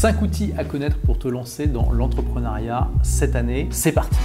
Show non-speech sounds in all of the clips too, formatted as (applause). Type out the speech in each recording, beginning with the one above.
5 outils à connaître pour te lancer dans l'entrepreneuriat cette année. C'est parti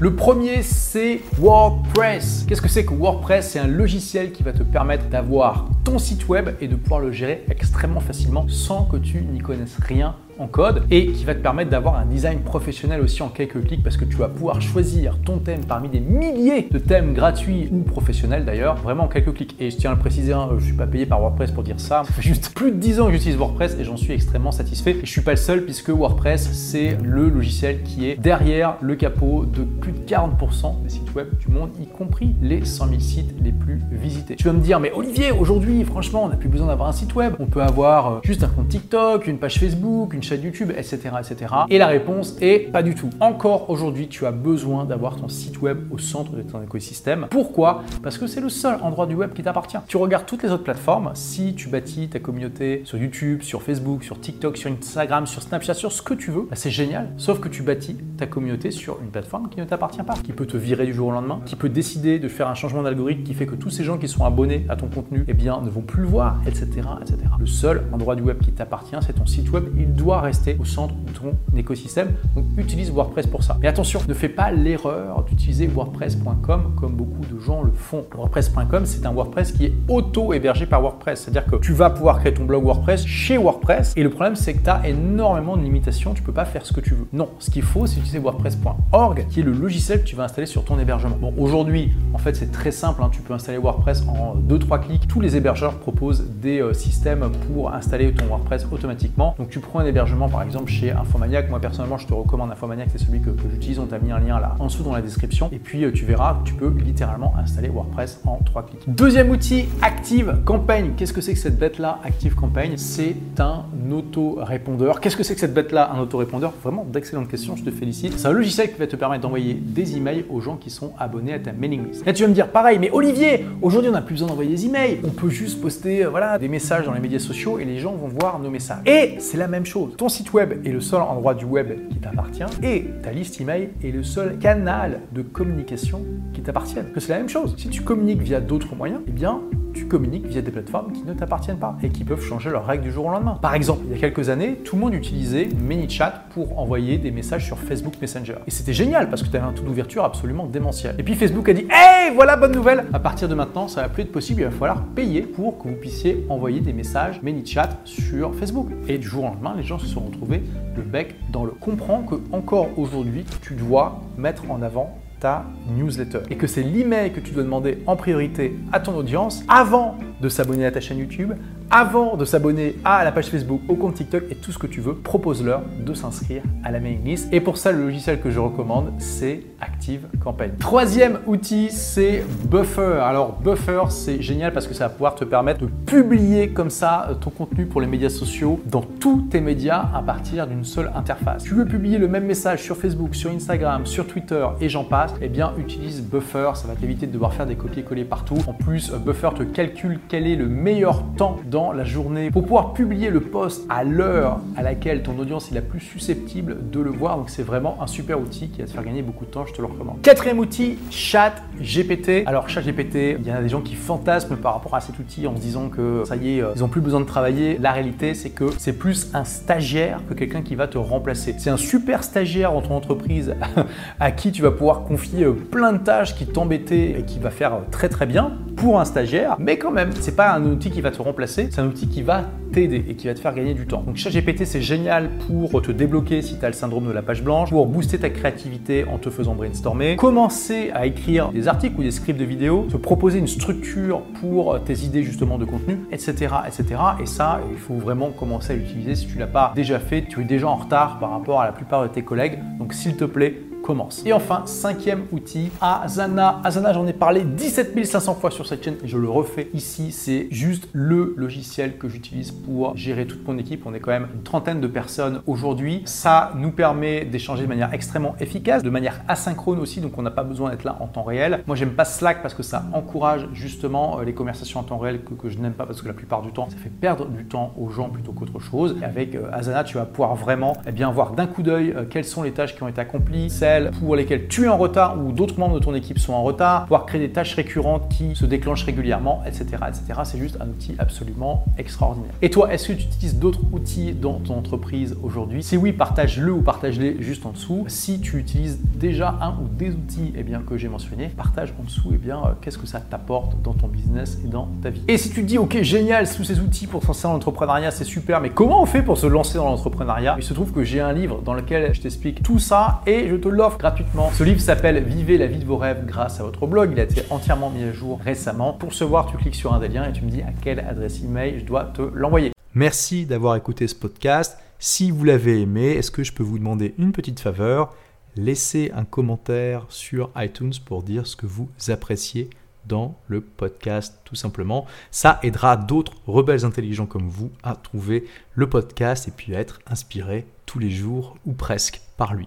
le premier, c'est WordPress. Qu'est-ce que c'est que WordPress? C'est un logiciel qui va te permettre d'avoir ton site web et de pouvoir le gérer extrêmement facilement sans que tu n'y connaisses rien en code et qui va te permettre d'avoir un design professionnel aussi en quelques clics parce que tu vas pouvoir choisir ton thème parmi des milliers de thèmes gratuits ou professionnels d'ailleurs, vraiment en quelques clics. Et je tiens à le préciser, hein, je suis pas payé par WordPress pour dire ça. Ça fait juste plus de 10 ans que j'utilise WordPress et j'en suis extrêmement satisfait. Et je suis pas le seul puisque WordPress, c'est le logiciel qui est derrière le capot de plus de 40% des sites web du monde, y compris les 100 000 sites les plus visités. Tu vas me dire, mais Olivier, aujourd'hui, franchement, on n'a plus besoin d'avoir un site web. On peut avoir euh, juste un compte TikTok, une page Facebook, une chaîne YouTube, etc., etc. Et la réponse est pas du tout. Encore aujourd'hui, tu as besoin d'avoir ton site web au centre de ton écosystème. Pourquoi? Parce que c'est le seul endroit du web qui t'appartient. Tu regardes toutes les autres plateformes. Si tu bâtis ta communauté sur YouTube, sur Facebook, sur TikTok, sur Instagram, sur Snapchat, sur ce que tu veux, bah, c'est génial. Sauf que tu bâtis ta communauté sur une plateforme qui ne t'appartient pas, qui peut te virer du jour au lendemain, qui peut décider de faire un changement d'algorithme qui fait que tous ces gens qui sont abonnés à ton contenu, eh bien, ne vont plus le voir, etc., etc. Le seul endroit du web qui t'appartient, c'est ton site web. Il doit rester au centre de ton écosystème. Donc utilise WordPress pour ça. Mais attention, ne fais pas l'erreur d'utiliser WordPress.com comme beaucoup de gens le font. WordPress.com, c'est un WordPress qui est auto-hébergé par WordPress. C'est-à-dire que tu vas pouvoir créer ton blog WordPress chez WordPress. Et le problème, c'est que tu as énormément de limitations. Tu peux pas faire ce que tu veux. Non, ce qu'il faut, c'est utiliser WordPress.org, qui est le logiciel que tu vas installer sur ton hébergement. Bon, aujourd'hui, en fait, c'est très simple. Hein. Tu peux installer WordPress en 2-3 clics. Tous les hébergeurs proposent des euh, systèmes pour installer ton WordPress automatiquement. Donc tu prends un par exemple, chez Infomaniac. Moi personnellement, je te recommande Infomaniac, c'est celui que, j'utilise. On t'a mis un lien là en dessous dans la description. Et puis euh, tu verras, tu peux littéralement installer WordPress en trois clics. Deuxième outil, Active Campaign. Qu'est-ce que c'est que cette bête là, Active Campaign? C'est un auto-répondeur. Qu'est-ce que c'est que cette bête là, un auto-répondeur? Vraiment d'excellentes questions, je te félicite. C'est un logiciel qui va te permettre d'envoyer des emails aux gens qui sont abonnés à ta mailing list. Là, tu vas me dire pareil, mais Olivier, aujourd'hui on n'a plus besoin d'envoyer des emails. On peut juste poster euh, voilà, des messages dans les médias sociaux et les gens vont voir nos messages. Et c'est la même chose. Ton site web est le seul endroit du web qui t'appartient et ta liste email est le seul canal de communication qui t'appartient. Que c'est la même chose. Si tu communiques via d'autres moyens, eh bien, tu communiques via des plateformes qui ne t'appartiennent pas et qui peuvent changer leurs règles du jour au lendemain. Par exemple, il y a quelques années, tout le monde utilisait ManyChat pour envoyer des messages sur Facebook Messenger. Et c'était génial parce que tu avais un taux d'ouverture absolument démentiel. Et puis Facebook a dit Hey, voilà bonne nouvelle À partir de maintenant, ça va plus être possible, il va falloir payer pour que vous puissiez envoyer des messages ManyChat sur Facebook. Et du jour au lendemain, les gens se sont retrouvés le bec dans le. Comprends que encore aujourd'hui, tu dois mettre en avant ta newsletter. Et que c'est l'email que tu dois demander en priorité à ton audience avant de s'abonner à ta chaîne YouTube, avant de s'abonner à la page Facebook, au compte TikTok et tout ce que tu veux, propose-leur de s'inscrire à la mailing list. Et pour ça, le logiciel que je recommande, c'est Active Campaign. Troisième outil, c'est Buffer. Alors Buffer, c'est génial parce que ça va pouvoir te permettre de publier comme ça euh, ton contenu pour les médias sociaux dans tous tes médias à partir d'une seule interface. Tu veux publier le même message sur Facebook, sur Instagram, sur Twitter et j'en passe, eh bien utilise Buffer, ça va t'éviter de devoir faire des copier-coller partout. En plus, Buffer te calcule quel est le meilleur temps dans la journée pour pouvoir publier le post à l'heure à laquelle ton audience est la plus susceptible de le voir. Donc c'est vraiment un super outil qui va te faire gagner beaucoup de temps, je te le recommande. Quatrième outil, Chat GPT. Alors Chat GPT, il y a des gens qui fantasment par rapport à cet outil en se disant que ça y est, euh, ils ont plus besoin de travailler. La réalité, c'est que c'est plus un stagiaire que quelqu'un qui va te remplacer. C'est un super stagiaire dans ton entreprise (laughs) à qui tu vas pouvoir confier euh, plein de tâches qui t'embêtaient et qui va faire euh, très très bien pour un stagiaire, mais quand même, c'est pas un outil qui va te remplacer, c'est un outil qui va t'aider et qui va te faire gagner du temps. Donc ChatGPT c'est génial pour te débloquer si tu as le syndrome de la page blanche, pour booster ta créativité en te faisant brainstormer, commencer à écrire des articles ou des scripts de vidéos, te proposer une structure pour tes idées justement de contenu, etc. etc. Et ça, il faut vraiment commencer à l'utiliser. Si tu l'as pas déjà fait, tu es déjà en retard par rapport à la plupart de tes collègues. Donc s'il te plaît, commence. Et enfin, cinquième outil, Asana. Asana, j'en ai parlé 17 500 fois sur cette chaîne et je le refais ici. C'est juste le logiciel que j'utilise pour gérer toute mon équipe. On est quand même une trentaine de personnes aujourd'hui. Ça nous permet d'échanger de manière extrêmement efficace, de manière asynchrone aussi, donc on n'a pas besoin d'être là en temps réel. Moi, j'aime pas Slack parce que ça encourage justement euh, les conversations en temps réel que, je n'aime pas parce que la plupart du temps, ça fait perdre du temps aux gens plutôt qu'autre chose. Et avec euh, Asana, tu vas pouvoir vraiment eh bien, voir d'un coup d'œil euh, quelles sont les tâches qui ont été accomplies, pour lesquelles tu es en retard ou d'autres membres de ton équipe sont en retard, pouvoir créer des tâches récurrentes qui se déclenchent régulièrement, etc. etc. C'est juste un outil absolument extraordinaire. Et toi, est-ce que tu utilises d'autres outils dans ton entreprise aujourd'hui? Si oui, partage-le ou partage-les juste en dessous. Si tu utilises déjà un ou des outils eh bien, que j'ai mentionnés, partage en dessous eh bien, euh, qu'est-ce que ça t'apporte dans ton business et dans ta vie? Et si tu te dis, ok, génial, tous ces outils pour se lancer dans l'entrepreneuriat, c'est super, mais comment on fait pour se lancer dans l'entrepreneuriat? Il se trouve que j'ai un livre dans lequel je t'explique tout ça et je te l'offre gratuitement. Ce livre s'appelle Vivez la vie de vos rêves grâce à votre blog. Il a été entièrement mis à jour récemment. Pour ce voir, tu cliques sur un des liens et tu me dis à quelle adresse email je dois te l'envoyer. Merci d'avoir écouté ce podcast. Si vous l'avez aimé, est-ce que je peux vous demander une petite faveur? Laissez un commentaire sur iTunes pour dire ce que vous appréciez dans le podcast tout simplement. Ça aidera d'autres rebelles intelligents comme vous à trouver le podcast et puis à être inspirés tous les jours ou presque par lui.